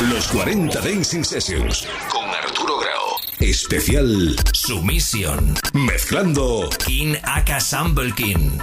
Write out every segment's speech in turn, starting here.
Los 40 Dancing Sessions con Arturo Grau. Especial Sumisión. Mezclando King Aka Sample King.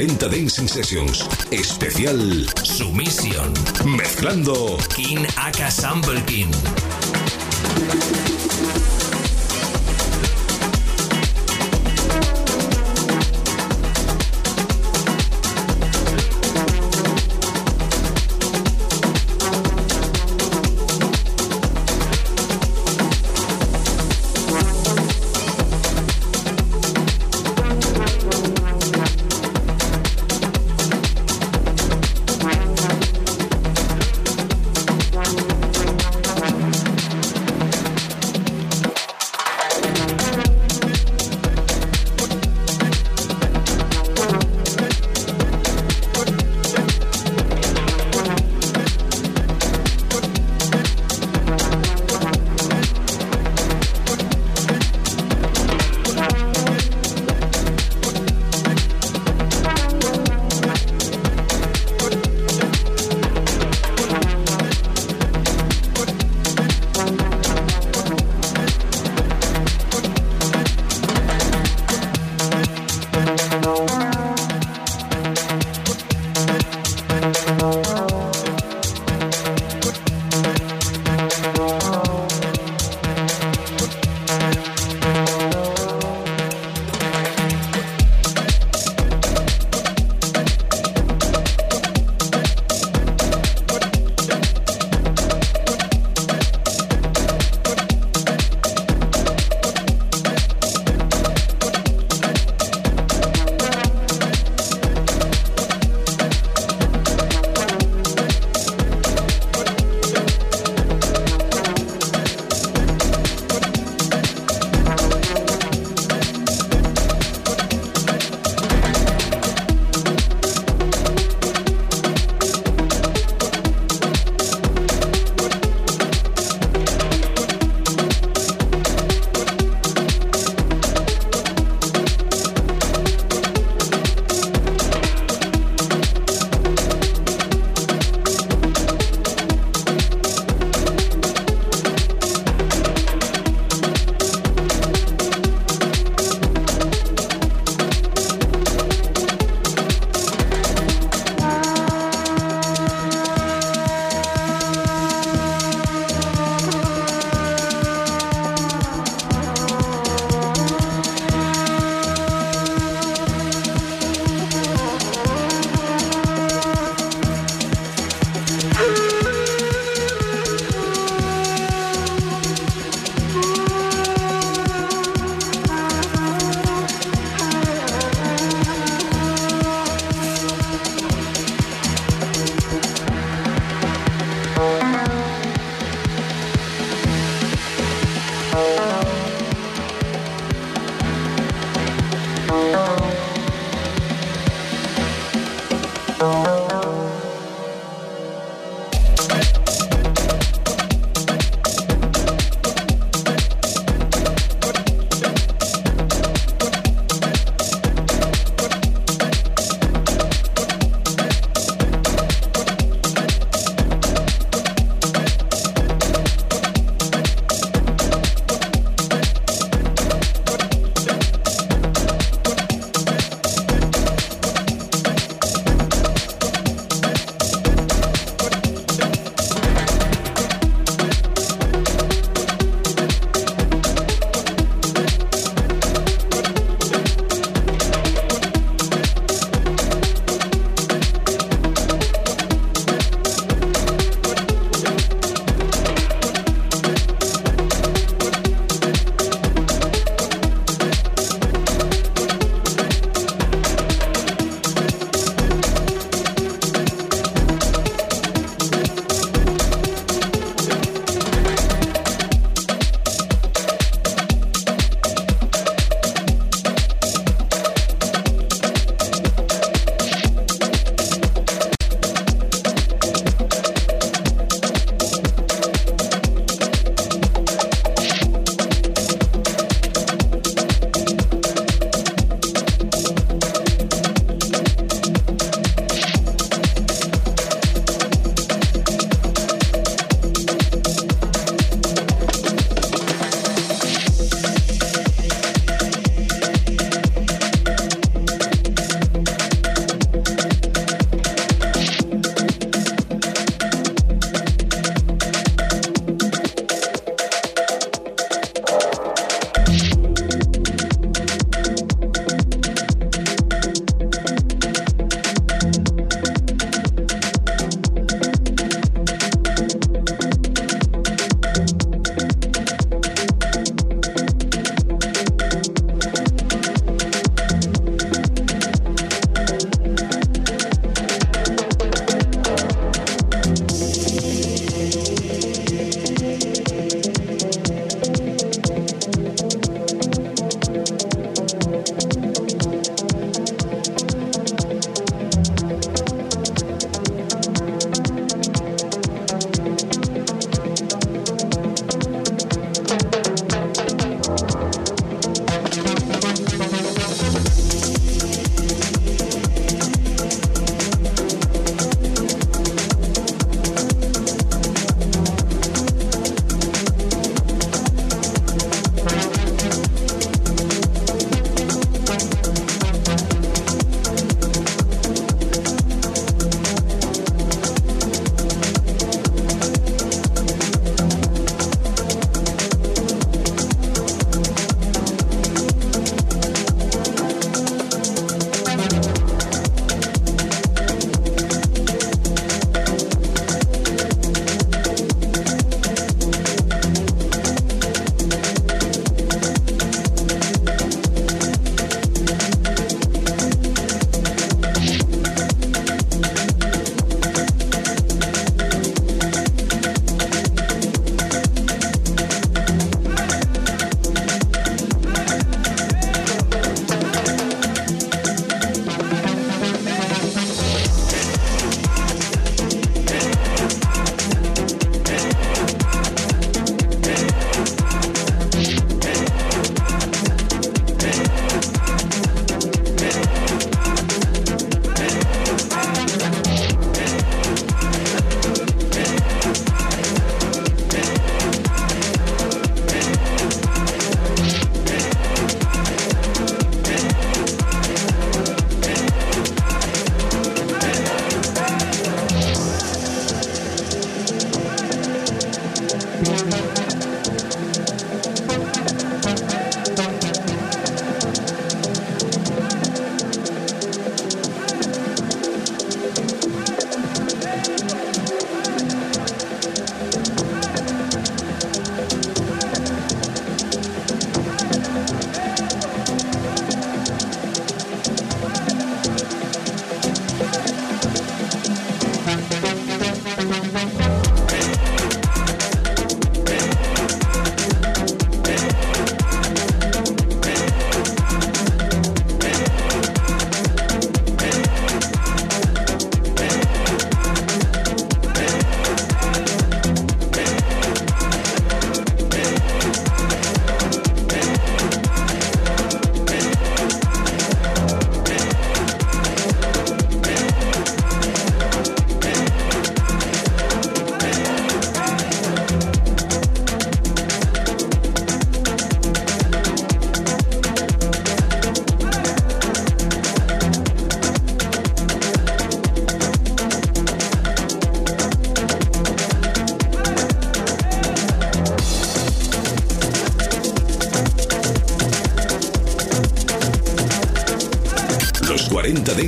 40 Dancing Sessions. Especial Sumisión. Mezclando King Aka Sample King.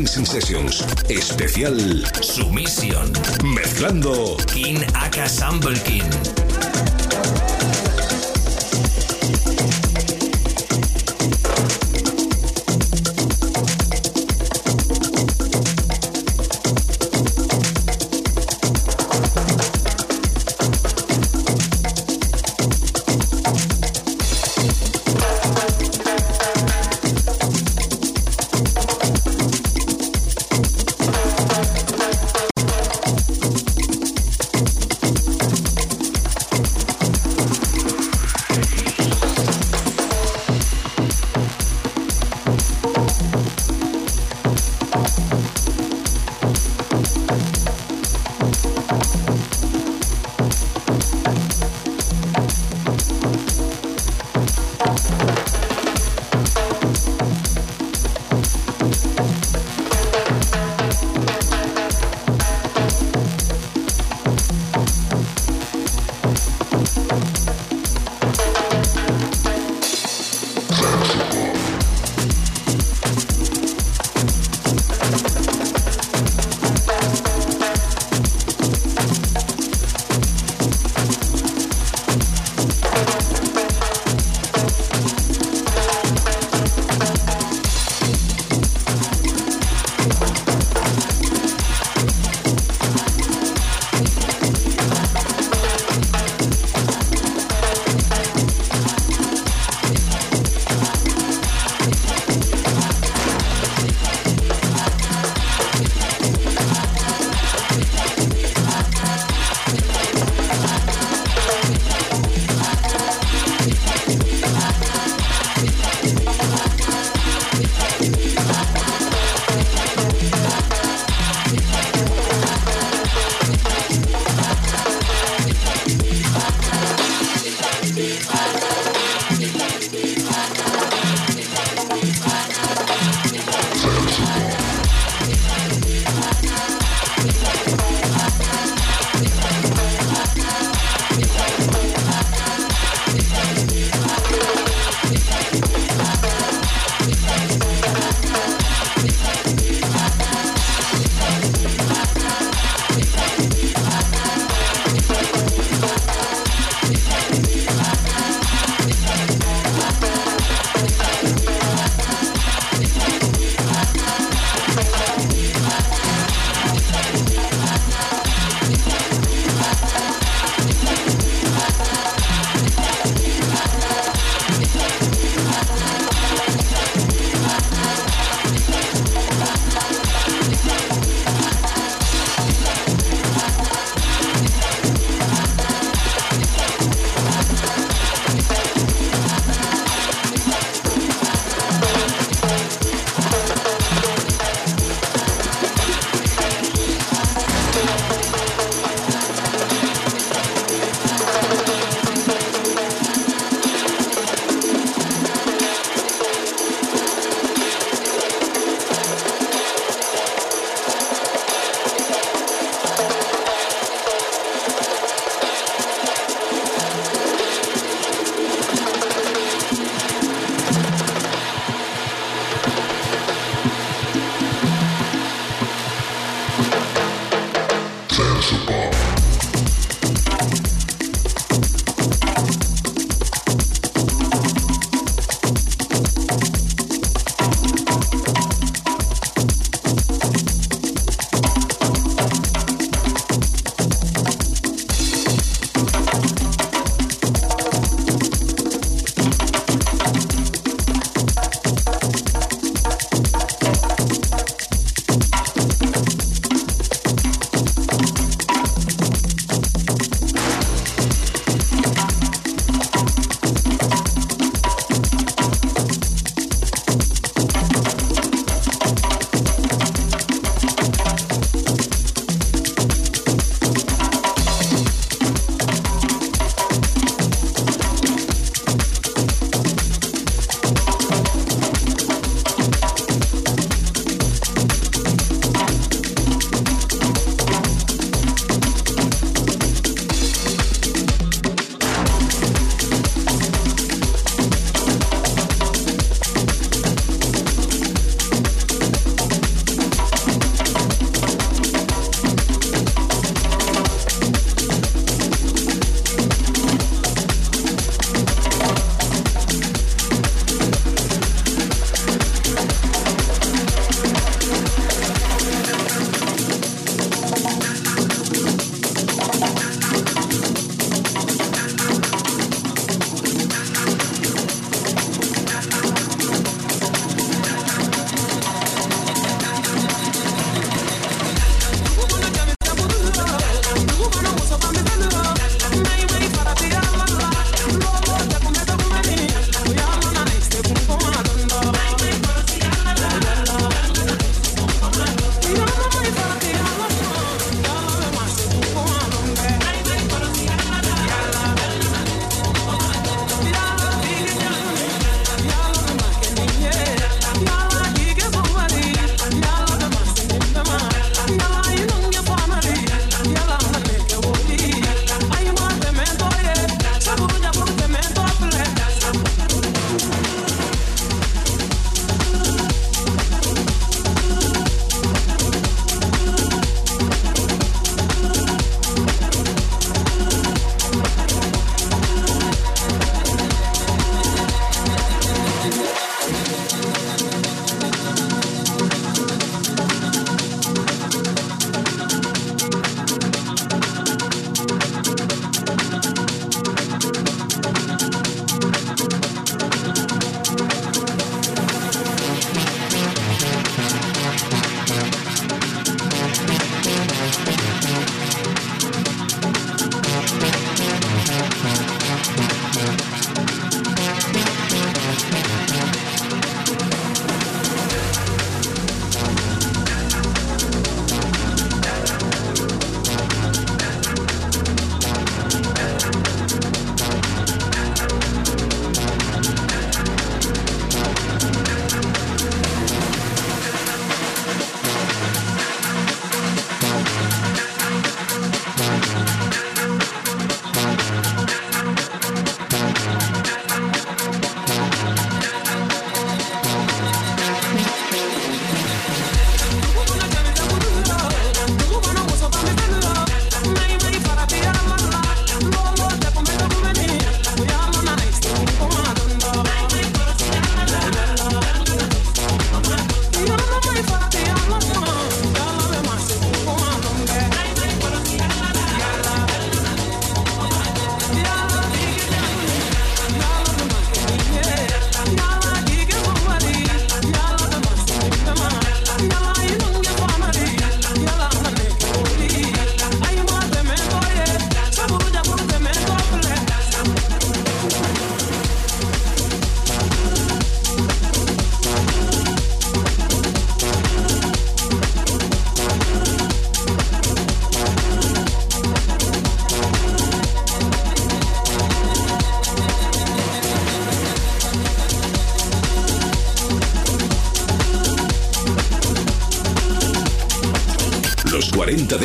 Dancing Sessions. Especial Sumisión. Mezclando King Aka Sample King.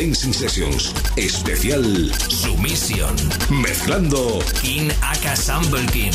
Dancing Sessions. Especial Sumisión. Mezclando King Aka Sample King.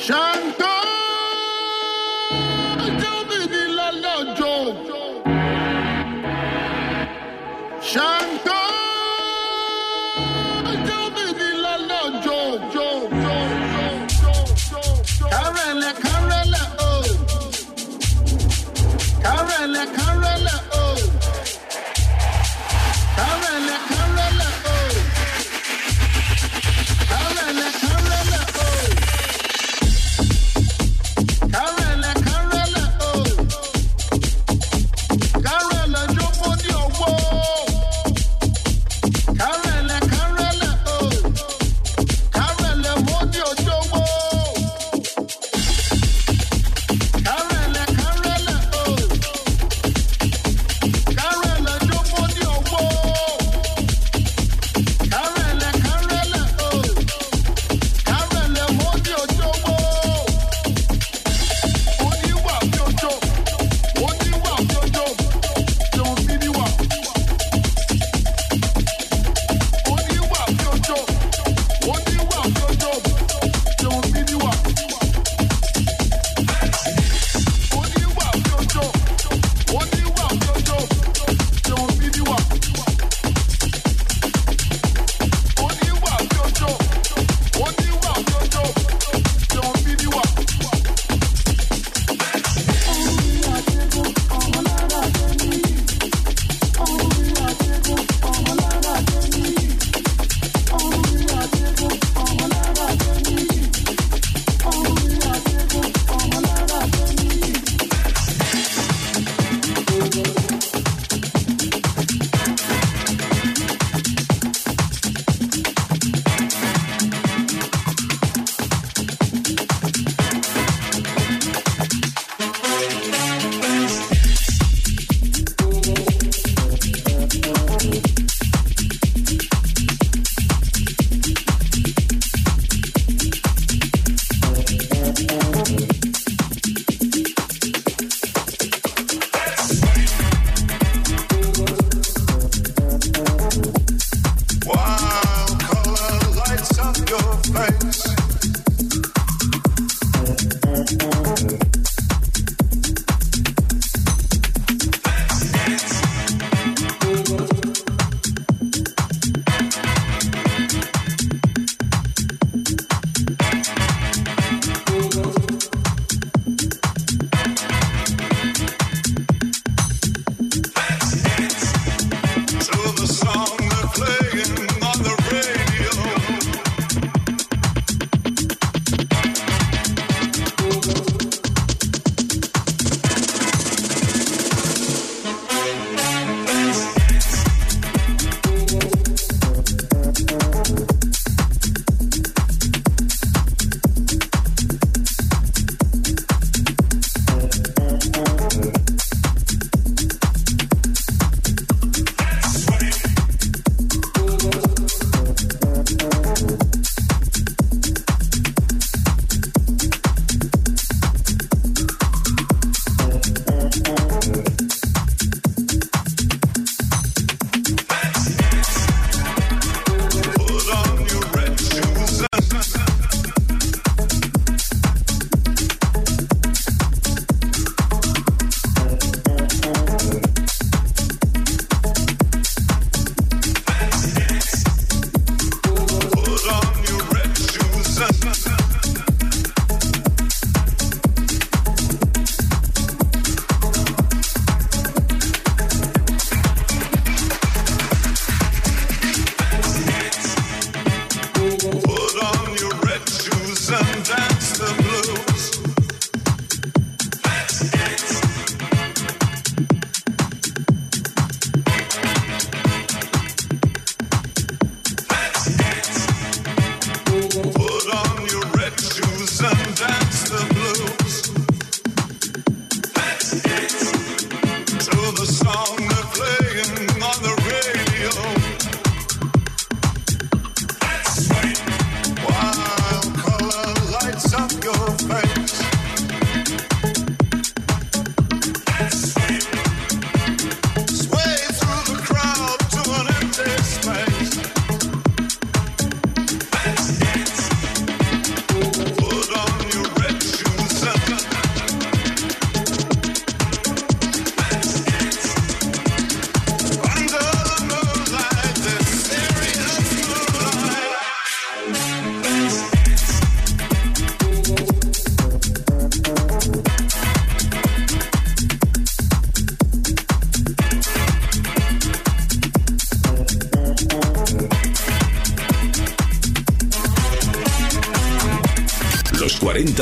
Shine!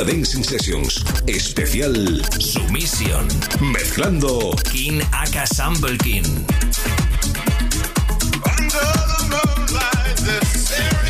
Dancing Sessions. Especial Sumisión. Mezclando King Aka Sample King. Dancing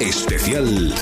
Especial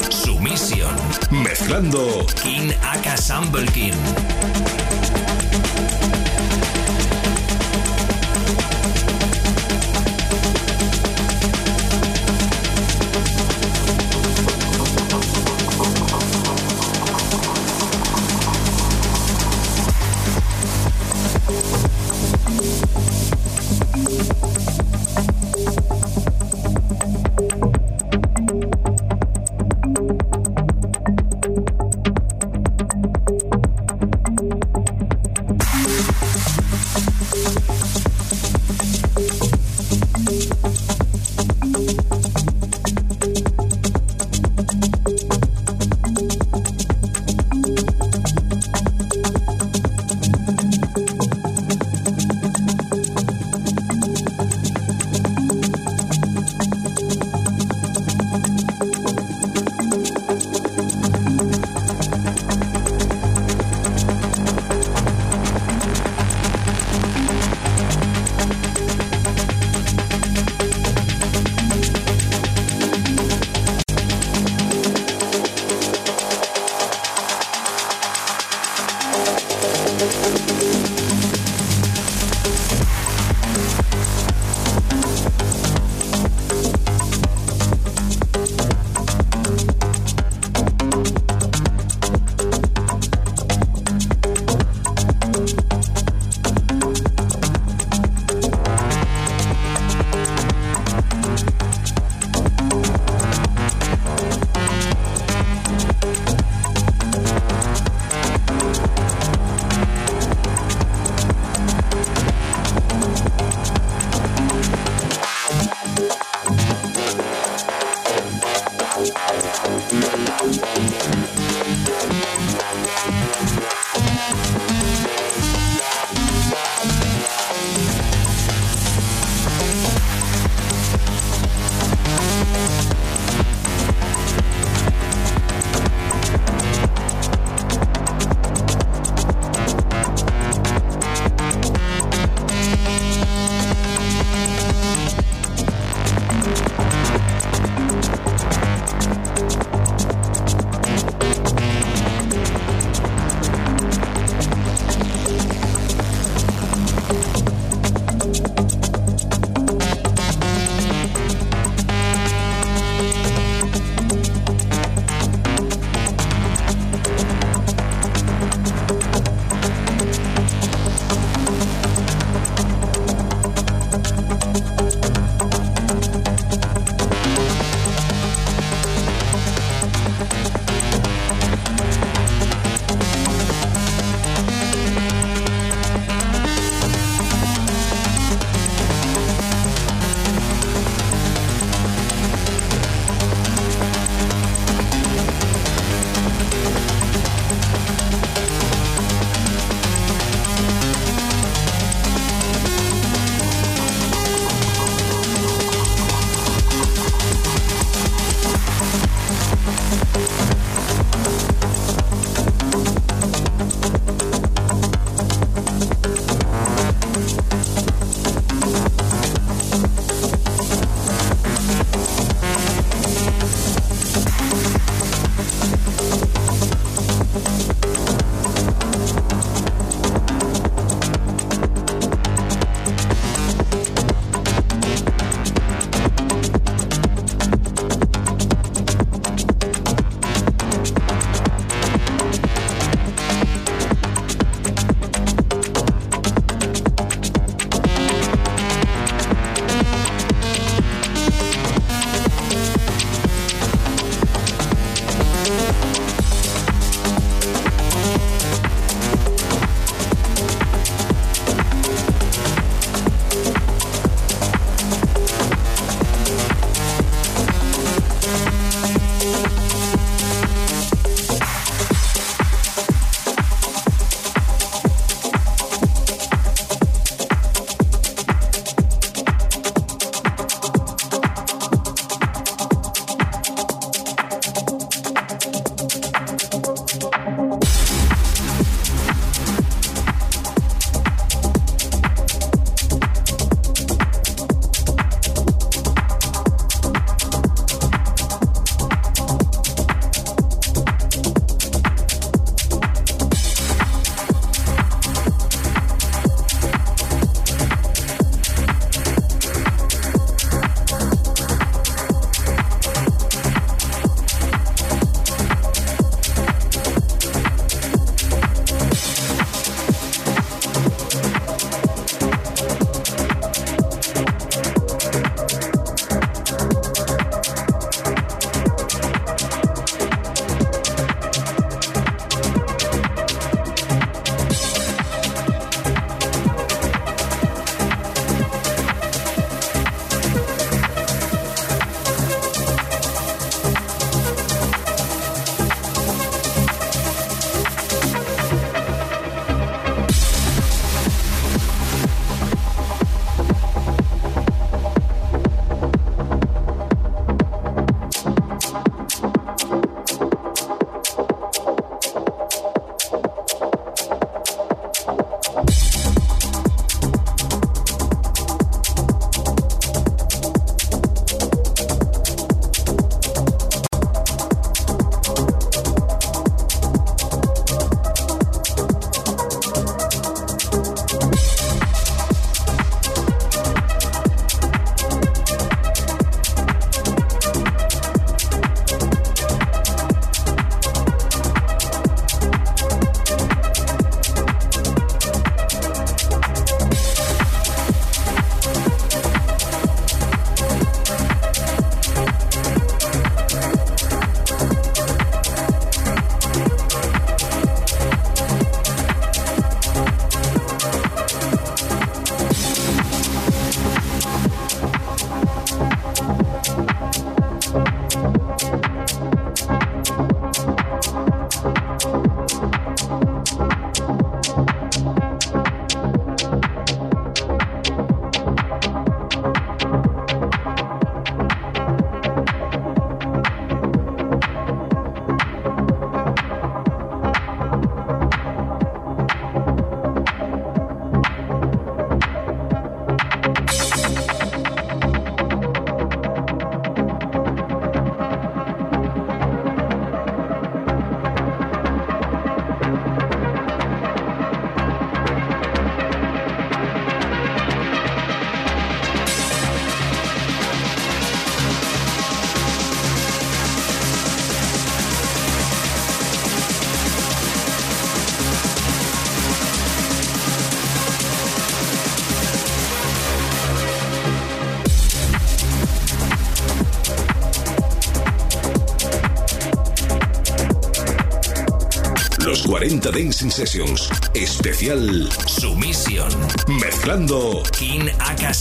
50 Dancing Sessions. Especial Sumisión. Mezclando King Aka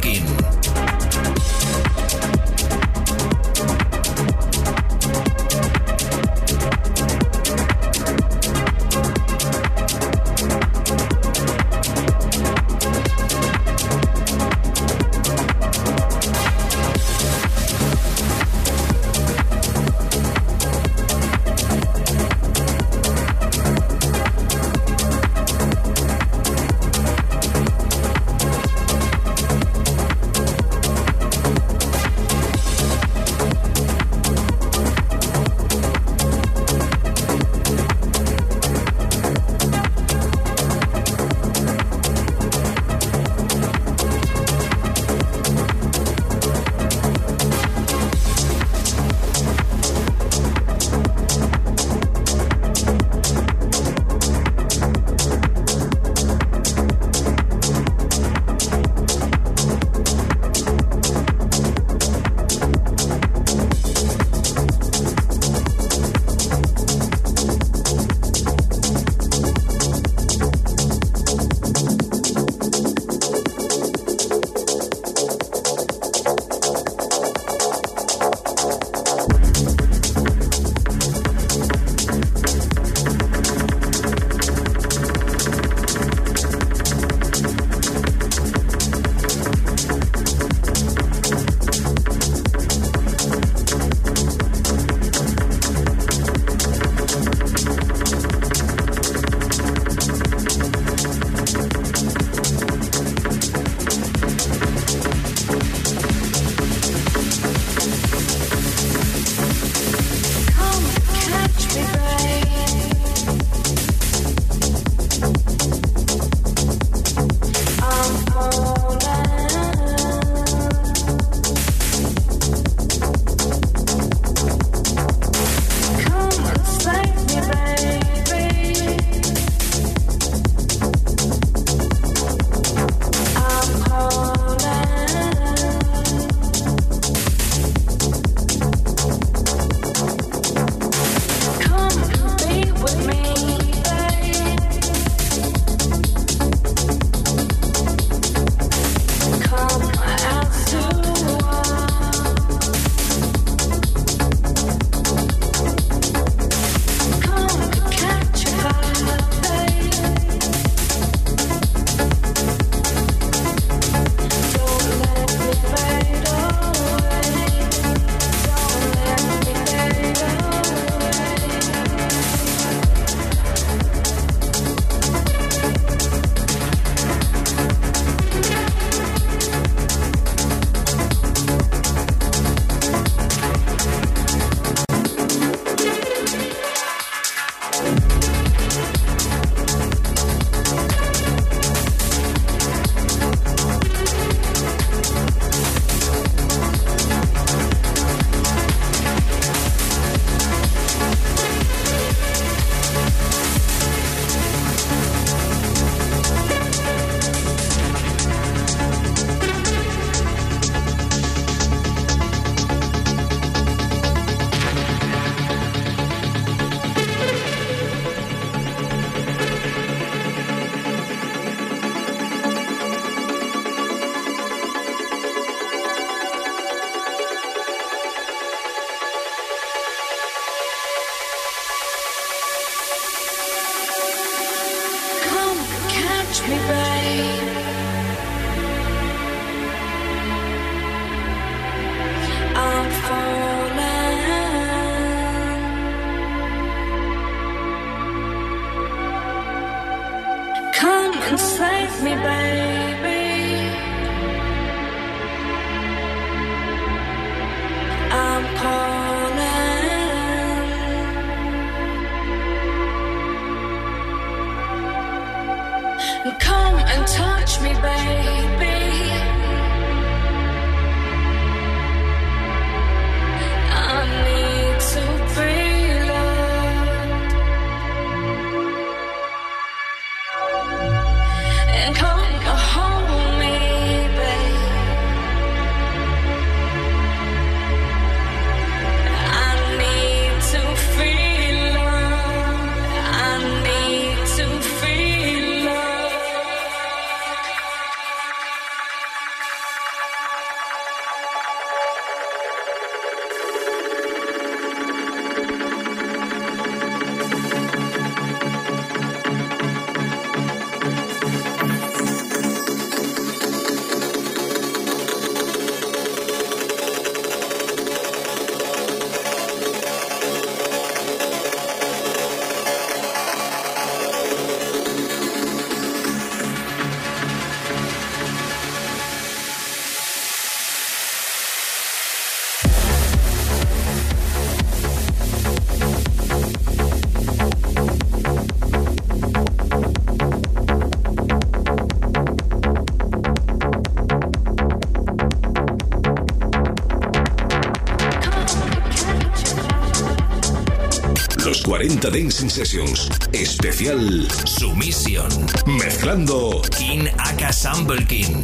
King. 40 Dancing Sessions. Especial Sumisión. Mezclando King Aka King.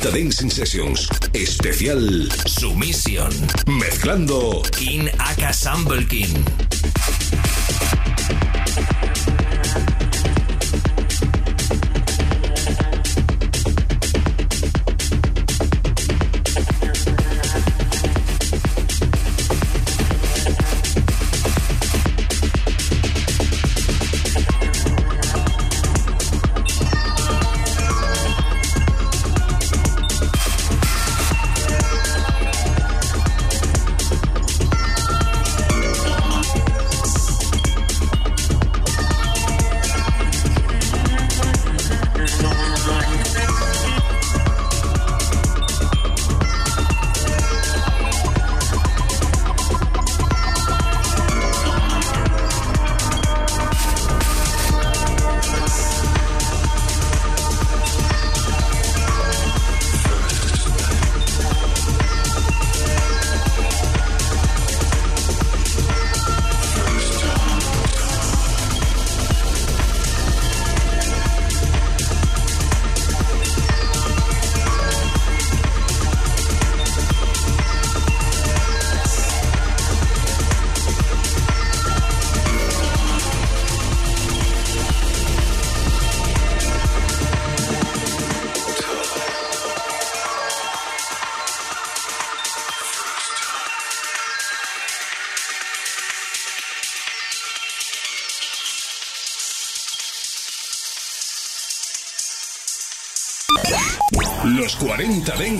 40 Dancing Sessions. Especial Sumisión. Mezclando King Aka King.